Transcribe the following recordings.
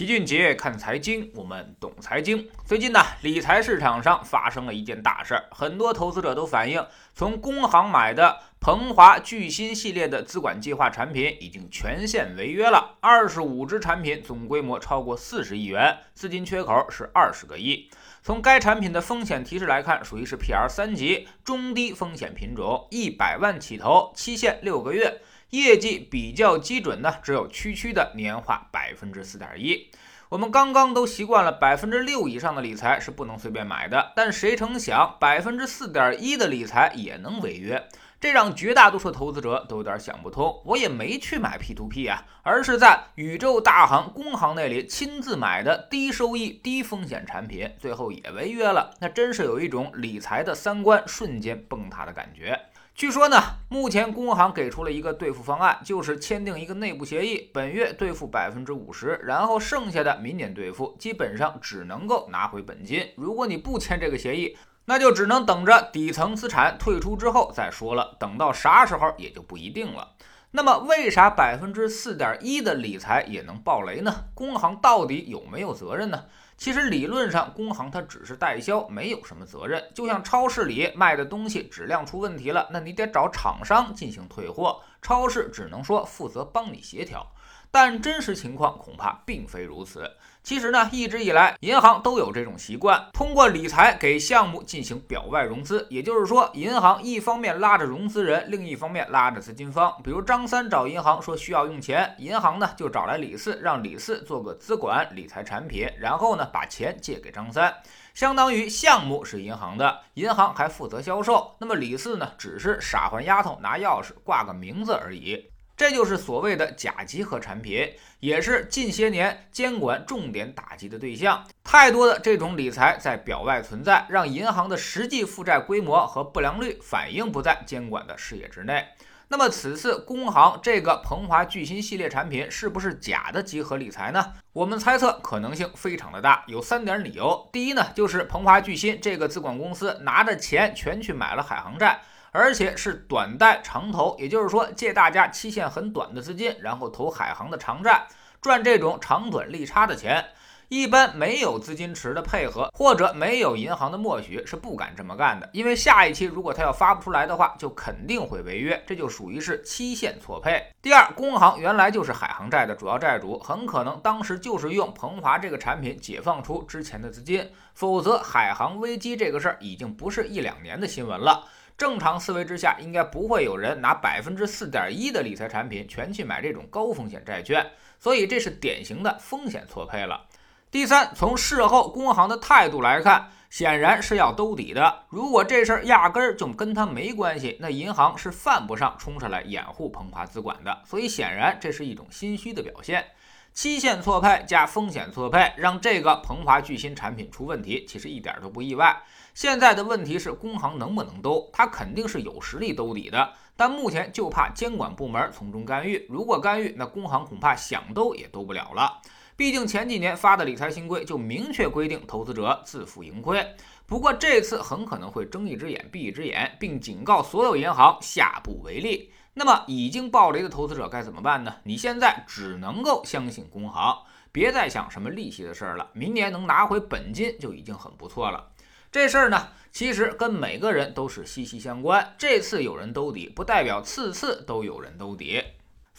齐俊杰看财经，我们懂财经。最近呢，理财市场上发生了一件大事儿，很多投资者都反映，从工行买的鹏华聚鑫系列的资管计划产品已经全线违约了。二十五只产品，总规模超过四十亿元，资金缺口是二十个亿。从该产品的风险提示来看，属于是 PR 三级中低风险品种，一百万起投，期限六个月。业绩比较基准呢，只有区区的年化百分之四点一。我们刚刚都习惯了百分之六以上的理财是不能随便买的，但谁成想百分之四点一的理财也能违约，这让绝大多数投资者都有点想不通。我也没去买 P2P 啊，而是在宇宙大行工行那里亲自买的低收益低风险产品，最后也违约了。那真是有一种理财的三观瞬间崩塌的感觉。据说呢，目前工行给出了一个兑付方案，就是签订一个内部协议，本月兑付百分之五十，然后剩下的明年兑付，基本上只能够拿回本金。如果你不签这个协议，那就只能等着底层资产退出之后再说了。等到啥时候也就不一定了。那么，为啥百分之四点一的理财也能爆雷呢？工行到底有没有责任呢？其实理论上，工行它只是代销，没有什么责任。就像超市里卖的东西质量出问题了，那你得找厂商进行退货，超市只能说负责帮你协调。但真实情况恐怕并非如此。其实呢，一直以来银行都有这种习惯，通过理财给项目进行表外融资。也就是说，银行一方面拉着融资人，另一方面拉着资金方。比如张三找银行说需要用钱，银行呢就找来李四，让李四做个资管理财产品，然后呢把钱借给张三，相当于项目是银行的，银行还负责销售。那么李四呢，只是傻换丫头拿钥匙挂个名字而已。这就是所谓的假集合产品，也是近些年监管重点打击的对象。太多的这种理财在表外存在，让银行的实际负债规模和不良率反映不在监管的视野之内。那么此次工行这个鹏华聚鑫系列产品是不是假的集合理财呢？我们猜测可能性非常的大，有三点理由。第一呢，就是鹏华聚鑫这个资管公司拿着钱全去买了海航债。而且是短贷长投，也就是说借大家期限很短的资金，然后投海航的长债，赚这种长短利差的钱。一般没有资金池的配合，或者没有银行的默许，是不敢这么干的。因为下一期如果他要发不出来的话，就肯定会违约，这就属于是期限错配。第二，工行原来就是海航债的主要债主，很可能当时就是用鹏华这个产品解放出之前的资金，否则海航危机这个事儿已经不是一两年的新闻了。正常思维之下，应该不会有人拿百分之四点一的理财产品全去买这种高风险债券，所以这是典型的风险错配了。第三，从事后工行的态度来看，显然是要兜底的。如果这事儿压根儿就跟他没关系，那银行是犯不上冲上来掩护鹏华资管的。所以显然这是一种心虚的表现。期限错配加风险错配，让这个鹏华巨鑫产品出问题，其实一点都不意外。现在的问题是，工行能不能兜？它肯定是有实力兜底的，但目前就怕监管部门从中干预。如果干预，那工行恐怕想兜也兜不了了。毕竟前几年发的理财新规就明确规定，投资者自负盈亏。不过这次很可能会睁一只眼闭一只眼，并警告所有银行下不为例。那么已经暴雷的投资者该怎么办呢？你现在只能够相信工行，别再想什么利息的事儿了。明年能拿回本金就已经很不错了。这事儿呢，其实跟每个人都是息息相关。这次有人兜底，不代表次次都有人兜底。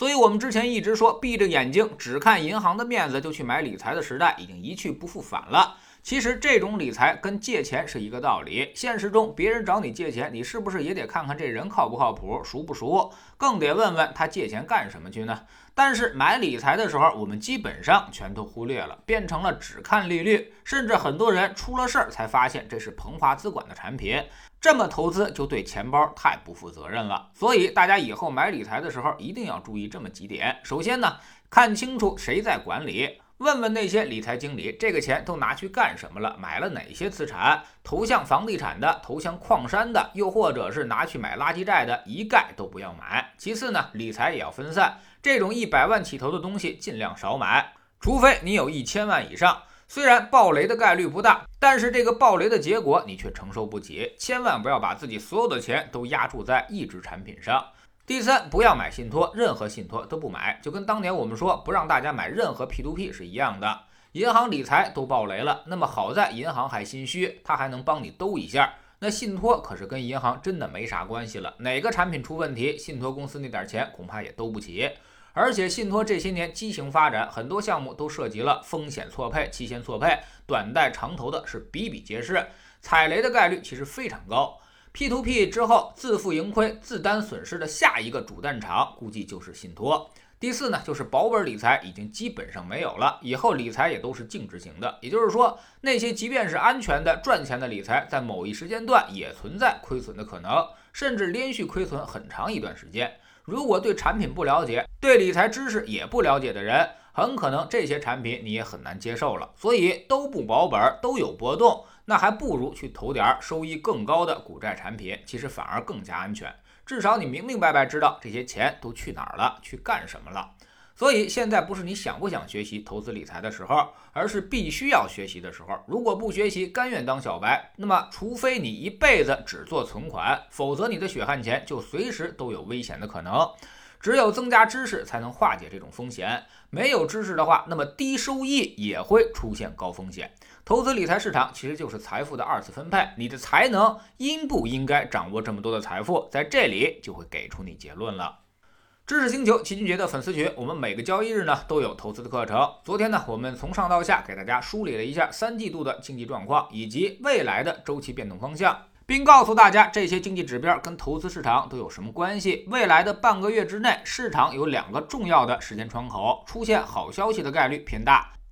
所以，我们之前一直说，闭着眼睛只看银行的面子就去买理财的时代，已经一去不复返了。其实这种理财跟借钱是一个道理。现实中，别人找你借钱，你是不是也得看看这人靠不靠谱、熟不熟？更得问问他借钱干什么去呢？但是买理财的时候，我们基本上全都忽略了，变成了只看利率，甚至很多人出了事儿才发现这是鹏华资管的产品。这么投资就对钱包太不负责任了。所以大家以后买理财的时候一定要注意这么几点：首先呢，看清楚谁在管理。问问那些理财经理，这个钱都拿去干什么了？买了哪些资产？投向房地产的，投向矿山的，又或者是拿去买垃圾债的，一概都不要买。其次呢，理财也要分散，这种一百万起投的东西尽量少买，除非你有一千万以上。虽然暴雷的概率不大，但是这个暴雷的结果你却承受不起。千万不要把自己所有的钱都压注在一只产品上。第三，不要买信托，任何信托都不买，就跟当年我们说不让大家买任何 P2P 是一样的。银行理财都爆雷了，那么好在银行还心虚，它还能帮你兜一下。那信托可是跟银行真的没啥关系了，哪个产品出问题，信托公司那点钱恐怕也兜不起。而且信托这些年畸形发展，很多项目都涉及了风险错配、期限错配，短贷长投的是比比皆是，踩雷的概率其实非常高。P2P 之后自负盈亏、自担损失的下一个主战场，估计就是信托。第四呢，就是保本理财已经基本上没有了，以后理财也都是净值型的，也就是说，那些即便是安全的赚钱的理财，在某一时间段也存在亏损的可能，甚至连续亏损很长一段时间。如果对产品不了解，对理财知识也不了解的人，很可能这些产品你也很难接受了。所以都不保本，都有波动，那还不如去投点收益更高的股债产品，其实反而更加安全。至少你明明白白知道这些钱都去哪儿了，去干什么了。所以现在不是你想不想学习投资理财的时候，而是必须要学习的时候。如果不学习，甘愿当小白，那么除非你一辈子只做存款，否则你的血汗钱就随时都有危险的可能。只有增加知识，才能化解这种风险。没有知识的话，那么低收益也会出现高风险。投资理财市场其实就是财富的二次分配，你的才能应不应该掌握这么多的财富，在这里就会给出你结论了。知识星球齐俊杰的粉丝群，我们每个交易日呢都有投资的课程。昨天呢，我们从上到下给大家梳理了一下三季度的经济状况以及未来的周期变动方向，并告诉大家这些经济指标跟投资市场都有什么关系。未来的半个月之内，市场有两个重要的时间窗口，出现好消息的概率偏大。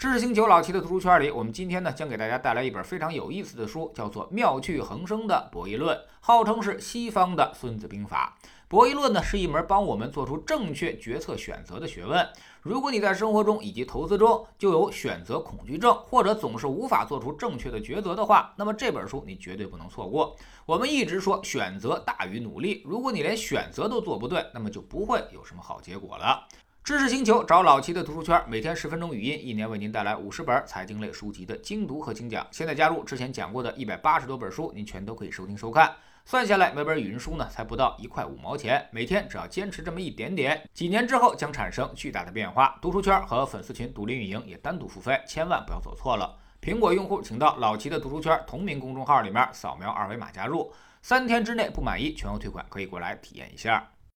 知识星球老齐的读书圈里，我们今天呢将给大家带来一本非常有意思的书，叫做《妙趣横生的博弈论》，号称是西方的《孙子兵法》。博弈论呢是一门帮我们做出正确决策选择的学问。如果你在生活中以及投资中就有选择恐惧症，或者总是无法做出正确的抉择的话，那么这本书你绝对不能错过。我们一直说选择大于努力，如果你连选择都做不对，那么就不会有什么好结果了。知识星球找老齐的读书圈，每天十分钟语音，一年为您带来五十本财经类书籍的精读和精讲。现在加入，之前讲过的一百八十多本书，您全都可以收听收看。算下来，每本语音书呢，才不到一块五毛钱。每天只要坚持这么一点点，几年之后将产生巨大的变化。读书圈和粉丝群独立运营，也单独付费，千万不要走错了。苹果用户请到老齐的读书圈同名公众号里面扫描二维码加入，三天之内不满意全额退款，可以过来体验一下。